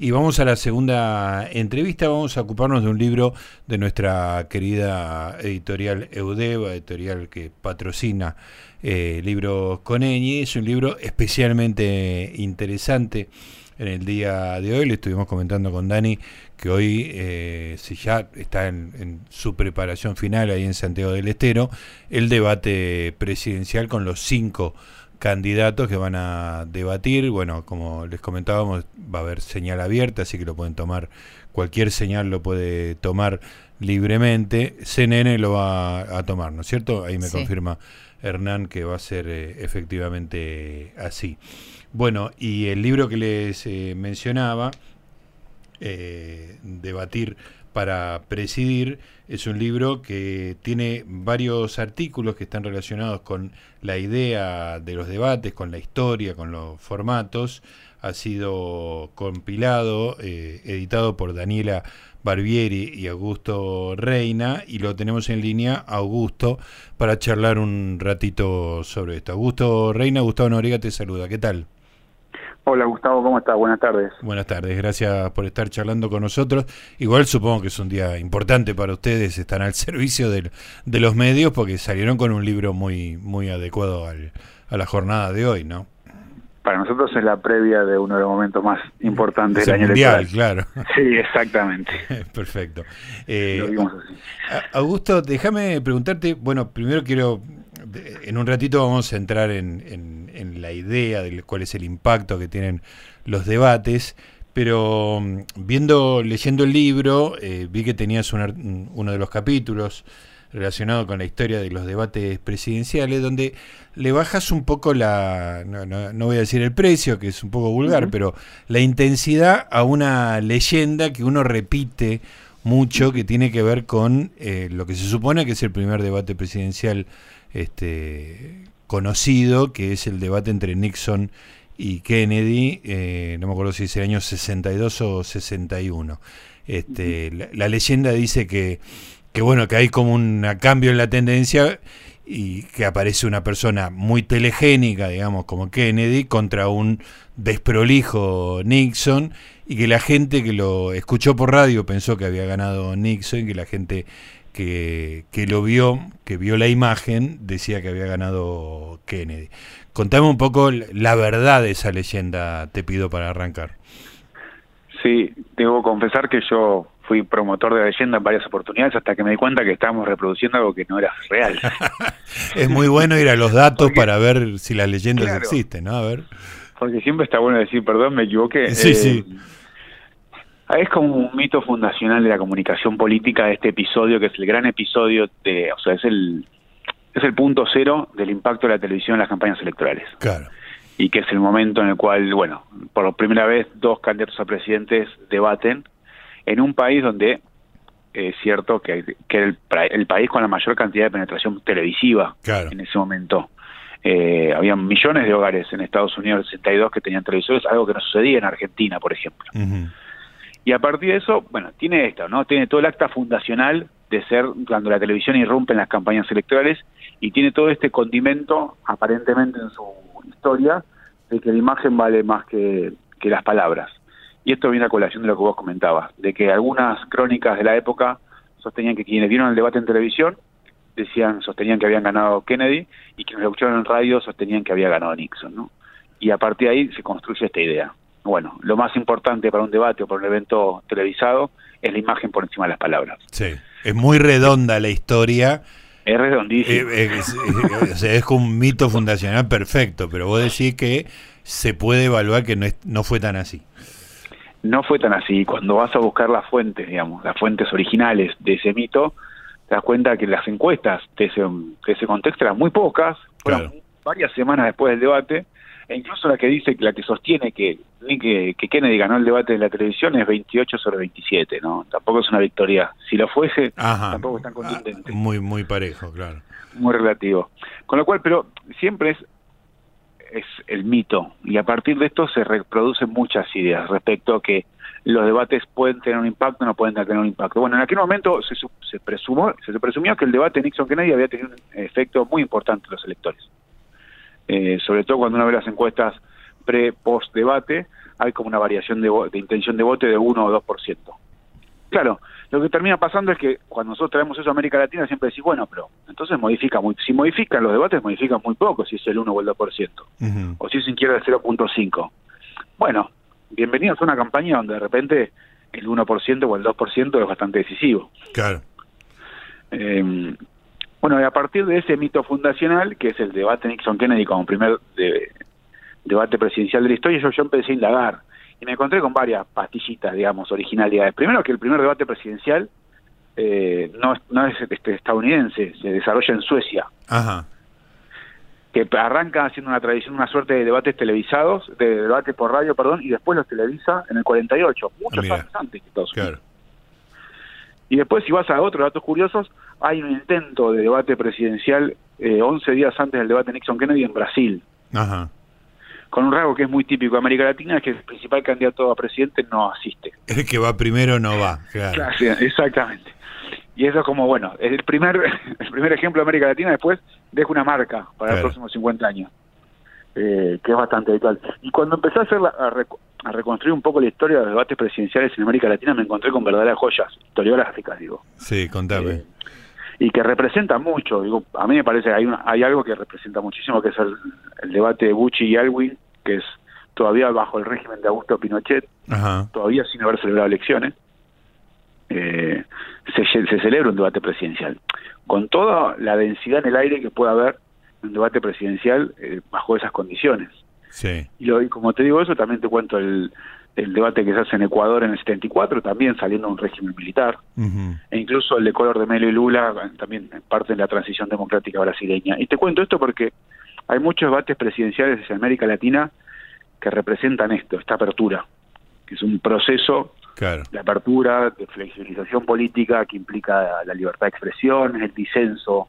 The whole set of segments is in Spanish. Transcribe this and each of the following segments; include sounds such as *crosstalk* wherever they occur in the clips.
Y vamos a la segunda entrevista, vamos a ocuparnos de un libro de nuestra querida editorial Eudeva, editorial que patrocina eh, libros con Eñi. Es un libro especialmente interesante en el día de hoy. Le estuvimos comentando con Dani que hoy eh, ya está en, su preparación final ahí en Santiago del Estero, el debate presidencial con los cinco candidatos que van a debatir. Bueno, como les comentábamos, va a haber señal abierta, así que lo pueden tomar, cualquier señal lo puede tomar libremente. CNN lo va a tomar, ¿no es cierto? Ahí me confirma Hernán que va a ser eh, efectivamente así. Bueno, y el libro que les eh, mencionaba, eh, Debatir para Presidir, es un libro que tiene varios artículos que están relacionados con la idea de los debates, con la historia, con los formatos. Ha sido compilado, eh, editado por Daniela Barbieri y Augusto Reina y lo tenemos en línea, Augusto, para charlar un ratito sobre esto. Augusto Reina, Gustavo Noriega te saluda, ¿qué tal? Hola Gustavo, ¿cómo estás? Buenas tardes. Buenas tardes, gracias por estar charlando con nosotros. Igual supongo que es un día importante para ustedes, están al *laughs* servicio de, de los medios porque salieron con un libro muy, muy adecuado al, a la jornada de hoy, ¿no? Para nosotros es la previa de uno de los momentos más importantes del año mundial, claro. *laughs* Sí, exactamente. *laughs* Perfecto. Eh, Augusto, déjame preguntarte, bueno, primero quiero en un ratito vamos a entrar en, en, la idea de cuál es el impacto que tienen los debates, pero mm, viendo, leyendo el libro, eh, vi que tenías uno de los capítulos relacionado con la historia de los debates presidenciales, donde le bajas un poco la, no, no, voy a decir el precio, que es un poco vulgar, pero la intensidad a una leyenda que uno repite mucho, que tiene que ver con eh, lo que se supone que es el primer debate presidencial este, conocido, que es el debate entre Nixon y Kennedy, eh, no me acuerdo si es el año 62 o 61. Este, la, leyenda dice que, que, bueno, que hay como un cambio en la tendencia y que aparece una persona muy telegénica, digamos, como Kennedy, contra un desprolijo Nixon, y que la gente que lo escuchó por radio pensó que había ganado Nixon, y que la gente que, lo vio, que vio la imagen, decía que había ganado Kennedy. Contame un poco la verdad de esa leyenda, te pido para arrancar. Sí, debo confesar que yo fui promotor de la leyenda en varias oportunidades hasta que me di cuenta que estábamos reproduciendo algo que no era real. *laughs* es muy bueno ir a los datos para ver si las leyendas existen, ¿no? A ver. Porque siempre está bueno decir, perdón, me equivoqué. Sí, sí. Es como un mito fundacional de la comunicación política de este episodio, que es el gran episodio de, o sea, es el es el punto cero del impacto de la televisión en las campañas electorales. Claro. Y que es el momento en el cual, bueno, por primera vez dos candidatos a presidentes debaten en un país donde es cierto que, que el, el país con la mayor cantidad de penetración televisiva en ese momento. Eh, había millones de hogares en Estados Unidos 62 que tenían televisores, algo que no sucedía en Argentina, por ejemplo. Y a partir de eso, bueno, tiene esto, ¿no? Tiene todo el acta fundacional de ser cuando la televisión irrumpe en las campañas electorales y tiene todo este condimento, aparentemente en su historia, de que la imagen vale más que, las palabras. Y esto viene a colación de lo que vos comentabas, de que algunas crónicas de la época sostenían que quienes vieron el debate en televisión decían, sostenían que habían ganado Kennedy y quienes lo escucharon en radio sostenían que había ganado Nixon, ¿no? Y a partir de ahí se construye esta idea bueno, lo más importante para un debate o para un evento televisado es la imagen por encima de las palabras. Sí, es muy redonda la historia. Es redondísima. Eh, eh, es, es, un mito fundacional perfecto, pero vos decís que se puede evaluar que no, es, no fue tan así. No fue tan así. Cuando vas a buscar las fuentes, digamos, las fuentes originales de ese mito, te das cuenta que las encuestas de ese, de ese contexto eran muy pocas, fueron varias semanas después del debate, e incluso la que dice, la que sostiene que, que, Kennedy ganó el debate de la televisión es 28 sobre 27, ¿no? Tampoco es una victoria. Si lo fuese, tampoco es tan contundente. muy, muy parejo, claro. Muy relativo. Con lo cual, pero siempre es es el mito y a partir de esto se reproducen muchas ideas respecto a que los debates pueden tener un impacto o no pueden tener un impacto. Bueno, en aquel momento se, se, presumó, se presumió que el debate Nixon-Kennedy había tenido un efecto muy importante en los electores. Eh, sobre todo cuando uno ve las encuestas pre-post debate, hay como una variación de, de intención de voto de 1 o 2%. Claro, lo que termina pasando es que cuando nosotros traemos eso a América Latina siempre decís, bueno, pero entonces modifica muy, si modifican los debates, modifican muy poco, si es el 1 o el 2%, o si es quiere el 0.5. Bueno, bienvenidos a una campaña donde de repente el 1% o el 2% es bastante decisivo. Claro. Eh, bueno, y a partir de ese mito fundacional, que es el debate Nixon-Kennedy como primer debate presidencial de la historia, yo, yo empecé a indagar y me encontré con varias pastillitas, digamos, originalidades. Primero que el primer debate presidencial eh, no, no es este, estadounidense, se desarrolla en Suecia. Ajá. Que arranca haciendo una tradición, una suerte de debates televisados, de debate por radio, perdón, y después los televisa en el 48, muchos años antes que todos. Claro. Y después, si vas a otros datos curiosos, hay un intento de debate presidencial eh, 11 días antes del debate Nixon-Kennedy en Brasil. Ajá con un rasgo que es muy típico de América Latina, es que el principal candidato a presidente no asiste. *laughs* El que va primero no va, claro. exactamente. Y eso es como, bueno, el primer, *laughs* el primer ejemplo de América Latina después deja una marca para los próximos 50 años, eh, que es bastante habitual. Y cuando empecé a, hacer a, reconstruir un poco la historia de los debates presidenciales en América Latina, me encontré con verdaderas joyas historiográficas, digo. Sí, contame. Eh, y que representa mucho. Digo, a mí me parece que hay, hay algo que representa muchísimo, que es el, debate de Bucci y Alwin, que es todavía bajo el régimen de Augusto Pinochet, todavía sin haber celebrado elecciones, eh, se, se, celebra un debate presidencial. Con toda la densidad en el aire que pueda haber un debate presidencial eh, bajo esas condiciones. Sí. Y, lo, y como te digo eso, también te cuento el, el debate que se hace en Ecuador en el 74, también saliendo de un régimen militar, e incluso el de color de Melo y Lula, también parte de la transición democrática brasileña. Y te cuento esto porque hay muchos debates presidenciales en América Latina que representan esto, esta apertura, que es un proceso de apertura, de flexibilización política que implica la libertad de expresión, el disenso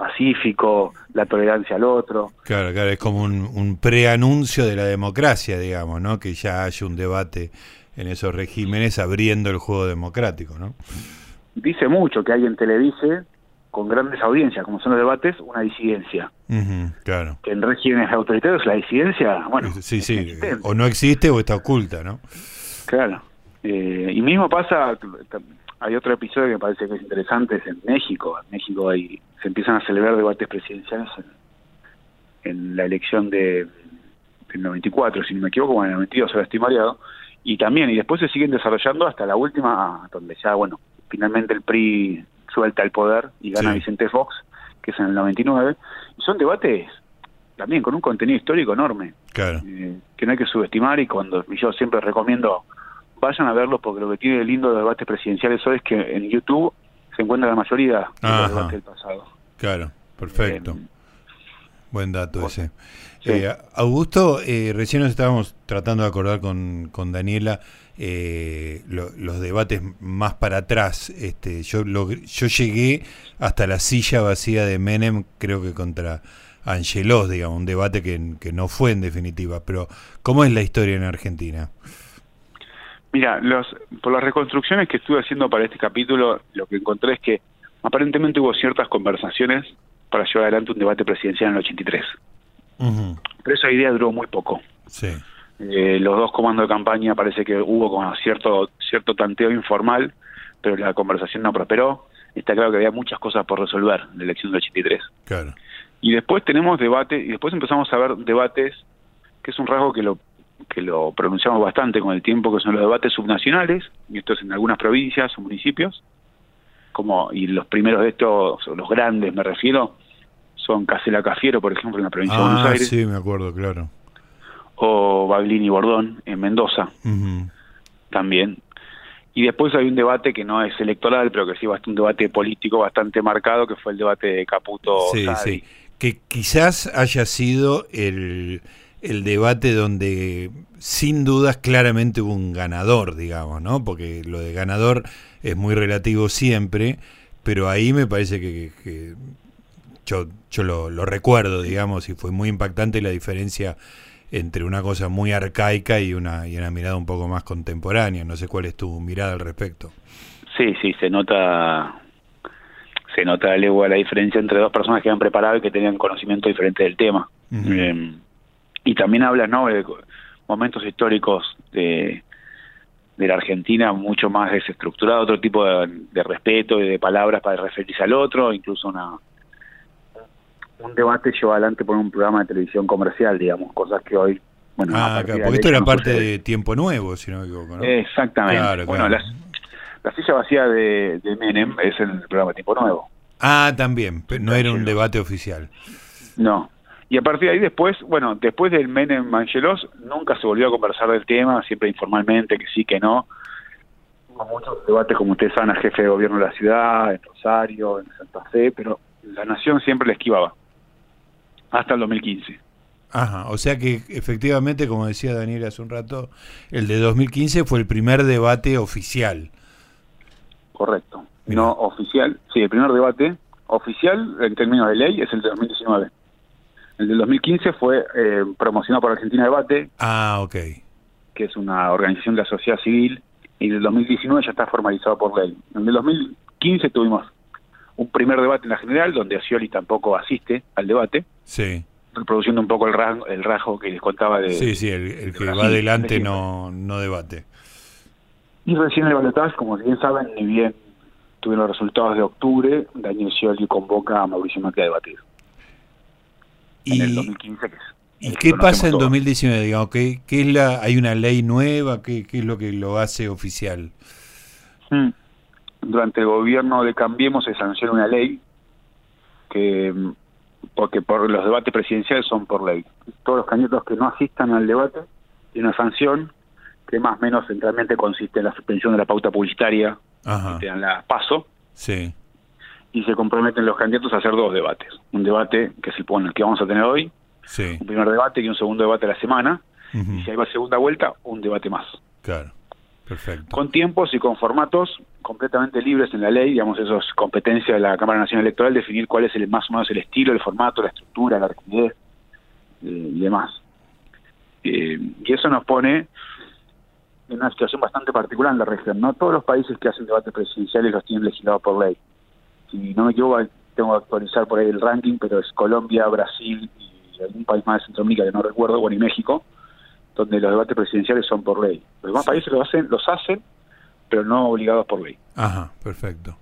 pacífico, la tolerancia al otro. Claro, claro, es como un, un preanuncio de la democracia, digamos, ¿no? Que ya haya un debate en esos regímenes abriendo el juego democrático, ¿no? Dice mucho que hay en Televise, con grandes audiencias, como son los debates, una disidencia. claro. Que en regímenes autoritarios la disidencia, bueno... Sí, sí, o no existe o está oculta, ¿no? Claro. Eh, y mismo pasa, hay otro episodio que me parece que es interesante, es en México. En México hay, se empiezan a celebrar debates presidenciales en, la elección de, del 94, si no me equivoco, en el 92, ahora estoy mareado. Y también, y después se siguen desarrollando hasta la última, donde ya, bueno, finalmente el PRI suelta el poder y gana Vicente Fox, que es en el 99. Y son debates también con un contenido histórico enorme. Claro. Eh, que no hay que subestimar y cuando y yo siempre recomiendo vayan a verlos porque lo que tiene lindo de debates presidenciales hoy es que en YouTube se encuentra la mayoría de los debates del pasado. Claro, perfecto. Eh, Buen dato ese. Eh, Augusto, eh, recién nos estábamos tratando de acordar con, con Daniela los debates más para atrás. Este, yo, yo llegué hasta la silla vacía de Menem, creo que contra Angelos, digamos, un debate que, que no fue en definitiva. Pero, ¿cómo es la historia en Argentina? Mira, los, por las reconstrucciones que estuve haciendo para este capítulo, lo que encontré es que aparentemente hubo ciertas conversaciones para llevar adelante un debate presidencial en el 83. Pero esa idea duró muy poco. Sí. Eh, los dos comandos de campaña parece que hubo como cierto, cierto tanteo informal, pero la conversación no prosperó. Está claro que había muchas cosas por resolver en la elección del 83. Claro. Y después tenemos debate, y después empezamos a ver debates, que es un rasgo que lo que lo pronunciamos bastante con el tiempo, que son los debates subnacionales, y esto es en algunas provincias o municipios, como y los primeros de estos, los grandes me refiero, son Casela Cafiero, por ejemplo, en la provincia de Buenos ah, Aires. sí, me acuerdo, claro. O Baglini Bordón, en Mendoza, también. Y después hay un debate que no es electoral, pero que sí un debate político bastante marcado, que fue el debate de Caputo. Sí, sí. Que quizás haya sido el el debate donde sin dudas claramente hubo un ganador, digamos, ¿no? Porque lo de ganador es muy relativo siempre, pero ahí me parece que, yo, yo lo, lo, recuerdo, digamos, y fue muy impactante la diferencia entre una cosa muy arcaica y una, y una mirada un poco más contemporánea. No sé cuál es tu mirada al respecto. Sí, sí, se nota se nota la diferencia entre dos personas que han preparado y que tenían conocimiento diferente del tema y también habla ¿no? de momentos históricos de, de la Argentina mucho más desestructurado, otro tipo de, respeto y de palabras para referirse al otro, incluso una un debate llevado adelante por un programa de televisión comercial, digamos, cosas que hoy... Bueno, ah, porque esto era parte de Tiempo Nuevo, si no me equivoco, ¿no? Exactamente. bueno, La, silla vacía de, Menem es el programa Tiempo Nuevo. Ah, también, pero no era un debate oficial. No, y a partir de ahí después, bueno, después del Menem Mangelos, nunca se volvió a conversar del tema, siempre informalmente, que sí, que no. Hubo muchos debates, como ustedes saben, al jefe de gobierno de la ciudad, en Rosario, en Santa Fe, pero la nación siempre le esquivaba. Hasta el 2015. Ajá, o sea que efectivamente, como decía Daniel hace un rato, el de 2015 fue el primer debate oficial. Correcto. No oficial, sí, el primer debate oficial en términos de ley es el de 2019. El del 2015 fue eh, promocionado por Argentina Debate. Ah, ok. Que es una organización de la sociedad civil. Y el del 2019 ya está formalizado por ley. En el 2015 tuvimos un primer debate en la general, donde Scioli tampoco asiste al debate. Sí. Reproduciendo un poco el rasgo, el rasgo que les contaba de. Sí, sí, el, que va adelante no, no debate. Y recién el balotaje, como bien saben, ni bien tuvieron los resultados de octubre, Daniel Scioli convoca a Mauricio Macri a debatir y, el 2015. ¿Y qué pasa en 2019? Digamos, ¿qué, qué es la, ¿Hay una ley nueva? ¿Qué, ¿Qué, es lo que lo hace oficial? Hmm. Durante el gobierno de Cambiemos se sanciona una ley que porque por los debates presidenciales son por ley. Todos los candidatos que no asistan al debate tienen una sanción que más o menos centralmente consiste en la suspensión de la pauta publicitaria que te dan la paso. Sí y se comprometen los candidatos a hacer dos debates. Un debate que es el, que vamos a tener hoy, un primer debate y un segundo debate a la semana, y si hay una segunda vuelta, un debate más. Claro, perfecto. Con tiempos y con formatos completamente libres en la ley, digamos, eso es competencia de la Cámara Nacional Electoral, definir cuál es el más o menos el estilo, el formato, la estructura, la rapidez eh, y demás. Eh, y eso nos pone en una situación bastante particular en la región. No todos los países que hacen debates presidenciales los tienen legislados por ley si no me equivoco, tengo que actualizar por ahí el ranking, pero es Colombia, Brasil y algún país más de Centroamérica que no recuerdo, bueno, y México, donde los debates presidenciales son por ley. Los demás países los hacen, los hacen, pero no obligados por ley. Ajá, perfecto.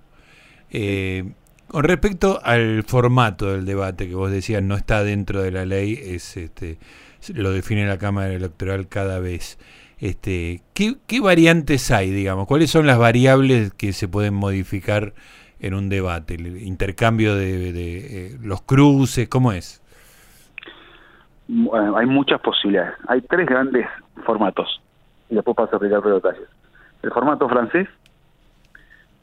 Eh, con respecto al formato del debate que vos decías no está dentro de la ley, es este lo define la Cámara Electoral cada vez. Este, ¿qué, ¿Qué variantes hay, digamos? ¿Cuáles son las variables que se pueden modificar en un debate? ¿El intercambio de, eh, los cruces? ¿Cómo es? Bueno, hay muchas posibilidades. Hay tres grandes formatos y después paso a explicar los detalles. El formato francés,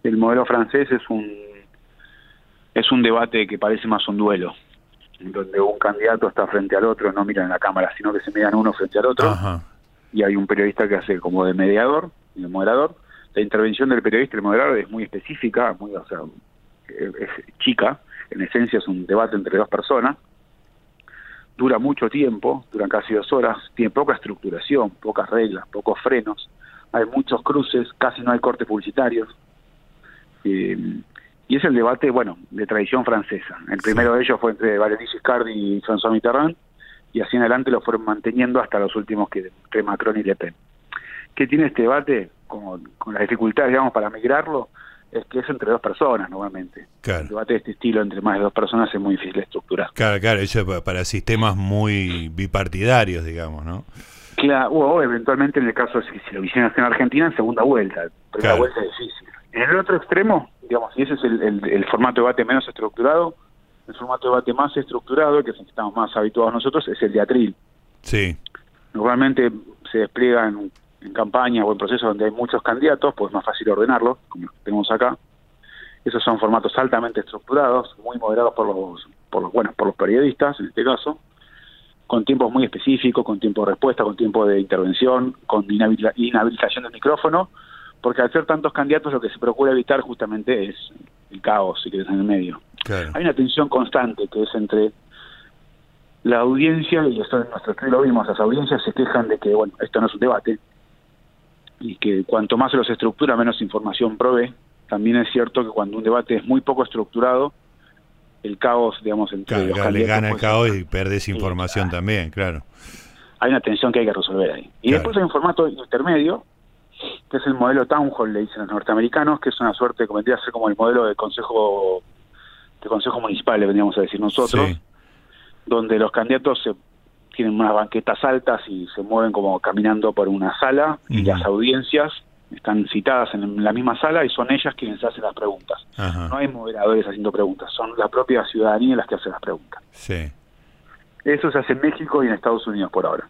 el modelo francés es un es un debate que parece más un duelo, donde un candidato está frente al otro, no miran la cámara, sino que se miran uno frente al otro, y hay un periodista que hace como de mediador y de moderador, la intervención del periodista y el moderador es muy específica, muy, o sea, es chica, en esencia es un debate entre dos personas, dura mucho tiempo, duran casi dos horas, tiene poca estructuración, pocas reglas, pocos frenos, hay muchos cruces, casi no hay cortes publicitarios. Eh, y es el debate, bueno, de tradición francesa. El primero de ellos fue entre Valéry Giscard y François Mitterrand, y así en adelante lo fueron manteniendo hasta los últimos que entre Macron y Le Pen. ¿Qué tiene este debate? Con, con las dificultades, digamos, para migrarlo, es que es entre dos personas normalmente. El debate de este estilo entre más de dos personas es muy difícil de estructurar. Claro, claro, eso para sistemas muy bipartidarios, digamos, ¿no? Claro, o eventualmente en el caso de si, lo hicieran en Argentina, en segunda vuelta. Primera vuelta es difícil. En el otro extremo, digamos, y ese es el, el, formato de debate menos estructurado, el formato de debate más estructurado, que es el que estamos más habituados nosotros, es el de atril. Sí. Normalmente se despliega en campaña o en procesos donde hay muchos candidatos, pues es más fácil ordenarlo, como tenemos acá. Esos son formatos altamente estructurados, muy moderados por los, por los, bueno, por los periodistas, en este caso, con tiempos muy específicos, con tiempo de respuesta, con tiempo de intervención, con inhabilitación del micrófono, porque al ser tantos candidatos lo que se procura evitar justamente es el caos, si quieres, en el medio. Hay una tensión constante que es entre la audiencia, y esto en nuestro estilo lo vimos, las audiencias se quejan de que, bueno, esto no es un debate, y que cuanto más se los estructura, menos información provee. También es cierto que cuando un debate es muy poco estructurado, el caos, digamos, entre claro, le gana el caos y perdes información también, claro. hay una tensión que hay que resolver ahí. Y después hay un formato intermedio, que es el modelo Town Hall, le dicen los norteamericanos, que es una suerte, como vendría a ser como el modelo de consejo de consejo municipal, le vendríamos a decir nosotros, donde los candidatos se tienen unas banquetas altas y se mueven como caminando por una sala y las audiencias están citadas en la misma sala y son ellas quienes hacen las preguntas. No hay moderadores haciendo preguntas, son la propia ciudadanía las que hacen las preguntas. Sí. Eso se hace en México y en Estados Unidos por ahora.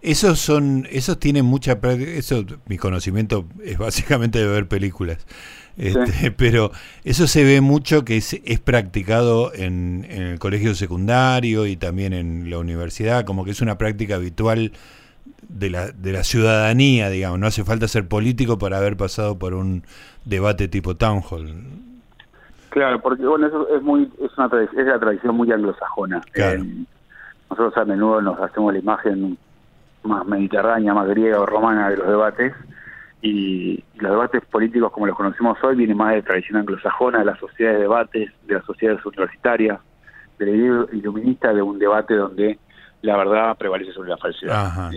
Esos son, esos tienen mucha eso mi conocimiento es básicamente de ver películas. Este, *laughs* pero eso se ve mucho que es, es practicado en, en, el colegio secundario y también en la universidad, como que es una práctica habitual de la, de la ciudadanía, digamos. No hace falta ser político para haber pasado por un debate tipo town hall. Claro, porque bueno, eso es muy es una es la tradición muy anglosajona. Eh, nosotros a menudo nos hacemos la imagen más mediterránea, más griega o romana de los debates y los debates políticos como los conocemos hoy vienen más de tradición anglosajona, de las sociedades de debates, de las sociedades universitarias, de la iluminista de un debate donde la verdad prevalece sobre la falsedad.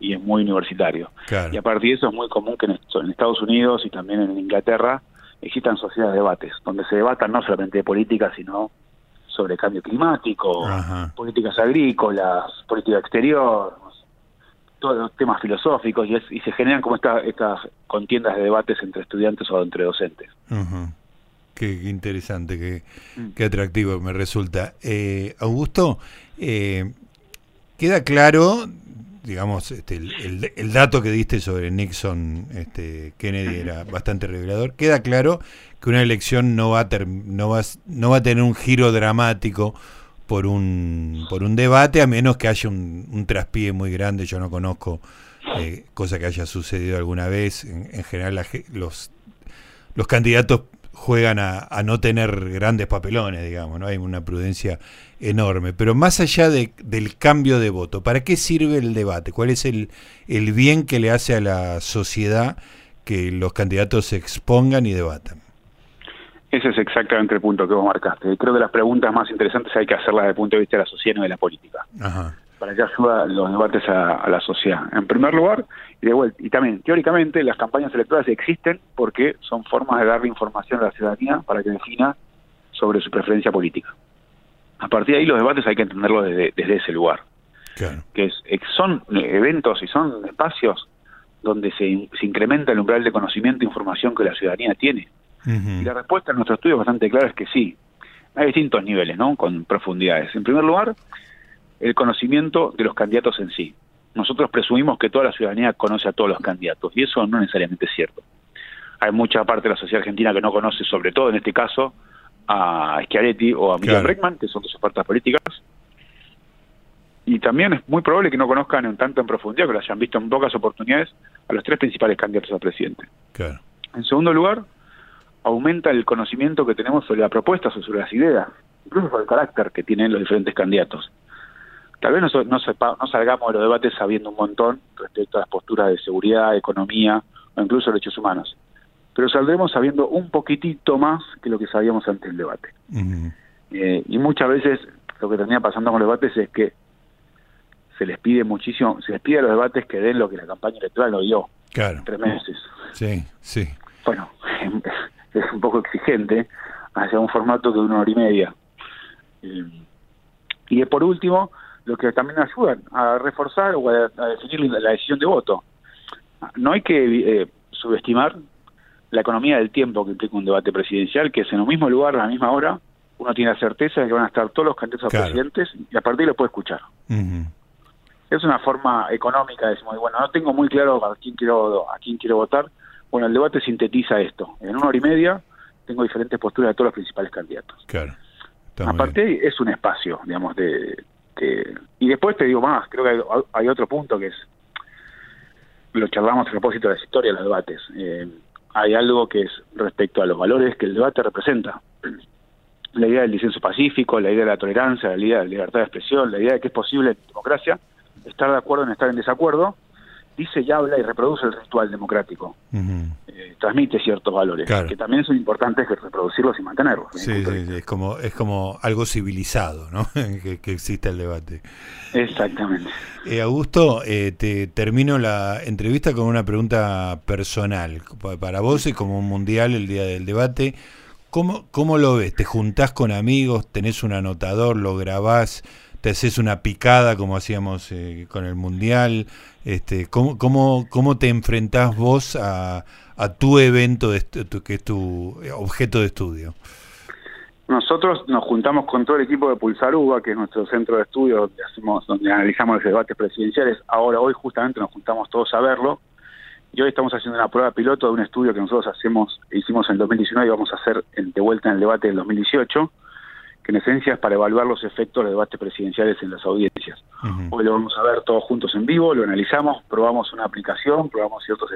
Y es muy universitario. Y a partir de eso es muy común que en Estados Unidos y también en Inglaterra existan sociedades de debates, donde se debatan no solamente de política, sino sobre cambio climático, políticas agrícolas, política exterior, todos los temas filosóficos, y, se generan como esta, estas contiendas de debates entre estudiantes o entre docentes. Qué, interesante, qué, mm. qué, atractivo me resulta. Eh, Augusto, eh, Queda claro, digamos, este, el, dato que diste sobre Nixon, este, Kennedy era bastante revelador. Queda claro que una elección no va a, no va, no va a tener un giro dramático por un, por un debate, a menos que haya un, traspié muy grande. Yo no conozco eh, cosa que haya sucedido alguna vez. En, en general, los, los candidatos juegan a, no tener grandes papelones, digamos, ¿no? Hay una prudencia enorme. Pero más allá de, del cambio de voto, ¿para qué sirve el debate? ¿Cuál es el, el bien que le hace a la sociedad que los candidatos se expongan y debatan? Ese es exactamente el punto que vos marcaste. Creo que las preguntas más interesantes hay que hacerlas desde el punto de vista de la sociedad y de la política. Ajá para que ayuda los debates a, la sociedad. En primer lugar, y de vuelta, y también teóricamente las campañas electorales existen porque son formas de darle información a la ciudadanía para que defina sobre su preferencia política. A partir de ahí los debates hay que entenderlos desde, ese lugar. Que es, son eventos y son espacios donde se, se, incrementa el umbral de conocimiento e información que la ciudadanía tiene. Y la respuesta en nuestro estudio es bastante clara, es que sí. Hay distintos niveles, ¿no? Con profundidades. En primer lugar, el conocimiento de los candidatos en sí. Nosotros presumimos que toda la ciudadanía conoce a todos los candidatos y eso no necesariamente es cierto. Hay mucha parte de la sociedad argentina que no conoce, sobre todo en este caso, a Schiaretti o a Miguel Breckman, que son dos ofertas políticas. Y también es muy probable que no conozcan en tanto en profundidad, que lo hayan visto en pocas oportunidades, a los tres principales candidatos a presidente. En segundo lugar, aumenta el conocimiento que tenemos sobre las propuestas o sobre las ideas, incluso sobre el carácter que tienen los diferentes candidatos. Tal vez no, no, salgamos de los debates sabiendo un montón respecto a las posturas de seguridad, economía o incluso derechos humanos, pero saldremos sabiendo un poquitito más que lo que sabíamos antes del debate. Eh, y muchas veces lo que termina pasando con los debates es que se les pide muchísimo, se les pide a los debates que den lo que la campaña electoral no dio. Claro. Tres meses. Sí, sí. Bueno, *laughs* es un poco exigente hacia un formato de una hora y media. Eh, y por último, lo que también ayudan a reforzar o a, definir la, decisión de voto. No hay que eh, subestimar la economía del tiempo que implica un debate presidencial, que es en un mismo lugar, a la misma hora, uno tiene la certeza de que van a estar todos los candidatos a presidentes y a partir de ahí lo puede escuchar. Es una forma económica, decimos, bueno, no tengo muy claro a quién quiero a quién quiero votar. Bueno, el debate sintetiza esto. En una hora y media tengo diferentes posturas de todos los principales candidatos. Claro. Aparte, es un espacio, digamos, de, este, y después te digo más, creo que hay, otro punto que es, lo charlamos a propósito de la historia de los debates. Eh, hay algo que es respecto a los valores que el debate representa. La idea del disenso pacífico, la idea de la tolerancia, la idea de la libertad de expresión, la idea de que es posible en democracia estar de acuerdo en estar en desacuerdo, dice y habla y reproduce el ritual democrático. Eh, transmite ciertos valores, que también son importantes que reproducirlos y mantenerlos. Sí, sí, es como, es como algo civilizado, ¿no? *laughs* que, que exista el debate. Exactamente. Eh, Augusto, eh, te termino la entrevista con una pregunta personal. Para vos es como un mundial el día del debate. ¿Cómo, ¿Cómo lo ves? ¿Te juntás con amigos? ¿Tenés un anotador? ¿Lo grabás? ¿Te haces una picada como hacíamos eh, con el mundial? Este, ¿cómo, cómo, ¿Cómo te enfrentás vos a, a tu evento de, que es tu objeto de estudio? Nosotros nos juntamos con todo el equipo de Pulsaruba, que es nuestro centro de estudio donde hacemos, donde analizamos los debates presidenciales. Ahora, hoy justamente nos juntamos todos a verlo. Y hoy estamos haciendo una prueba piloto de un estudio que nosotros hacemos, hicimos en el 2019 y vamos a hacer de vuelta en el debate del 2018, que en esencia es para evaluar los efectos de debates presidenciales en las audiencias. Hoy lo vamos a ver todos juntos en vivo, lo analizamos, probamos una aplicación, probamos ciertos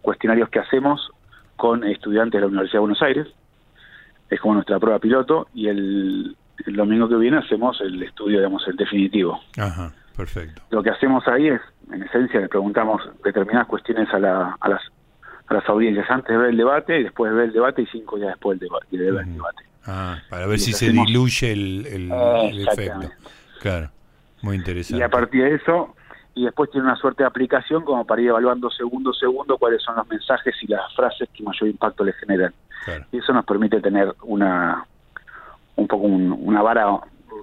cuestionarios que hacemos con estudiantes de la Universidad de Buenos Aires es como nuestra prueba piloto y el, domingo que viene hacemos el estudio, digamos, el definitivo. Ajá, perfecto. Lo que hacemos ahí es, en esencia, le preguntamos determinadas cuestiones a, la, a, las, a las audiencias antes de ver el debate y después de ver el debate y cinco días después de, ver el debate. Ah, para ver si se diluye el, el, efecto. Claro, muy interesante. Y a partir de eso, y después tiene una suerte de aplicación como para ir evaluando segundo a segundo cuáles son los mensajes y las frases que mayor impacto le generan. Y eso nos permite tener una un poco una vara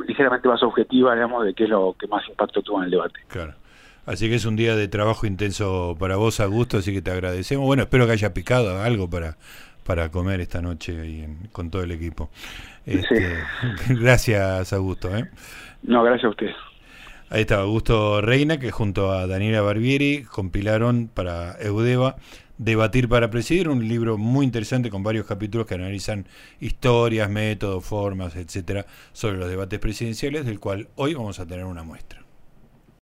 ligeramente más objetiva, digamos, de qué es lo que más impacto tuvo en el debate. Claro. Así que es un día de trabajo intenso para vos, Augusto, así que te agradecemos. Bueno, espero que haya picado algo para, para comer esta noche ahí con todo el equipo. Este, *laughs* gracias, Augusto. ¿eh? No, gracias a usted. Ahí está Augusto Reina, que junto a Daniela Barbieri compilaron para Eudeva Debatir para Presidir, un libro muy interesante con varios capítulos que analizan historias, métodos, formas, etcétera, sobre los debates presidenciales, del cual hoy vamos a tener una muestra.